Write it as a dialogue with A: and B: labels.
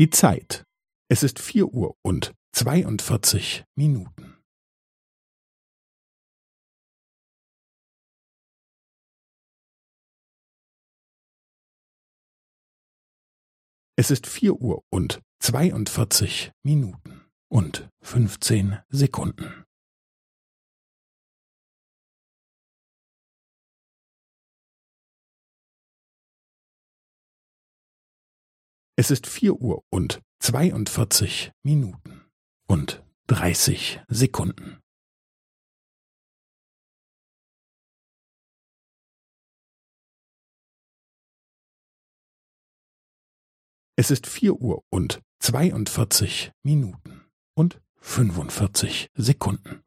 A: Die Zeit. Es ist vier Uhr und zweiundvierzig Minuten. Es ist vier Uhr und zweiundvierzig Minuten und fünfzehn Sekunden. Es ist vier Uhr und zweiundvierzig Minuten und dreißig Sekunden. Es ist vier Uhr und zweiundvierzig Minuten und fünfundvierzig Sekunden.